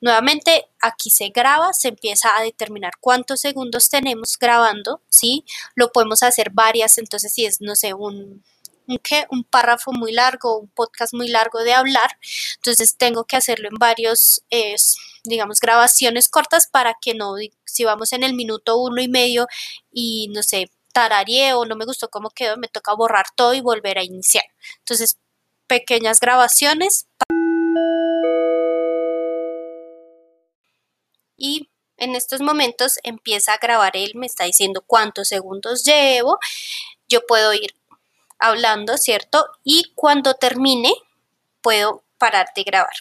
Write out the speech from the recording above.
Nuevamente aquí se graba, se empieza a determinar cuántos segundos tenemos grabando, ¿sí? Lo podemos hacer varias, entonces si es, no sé, un, un, un párrafo muy largo, un podcast muy largo de hablar, entonces tengo que hacerlo en varios, digamos, grabaciones cortas para que no, si vamos en el minuto uno y medio y no sé, o no me gustó cómo quedó, me toca borrar todo y volver a iniciar. Entonces, pequeñas grabaciones. Y en estos momentos empieza a grabar él, me está diciendo cuántos segundos llevo. Yo puedo ir hablando, ¿cierto? Y cuando termine, puedo parar de grabar.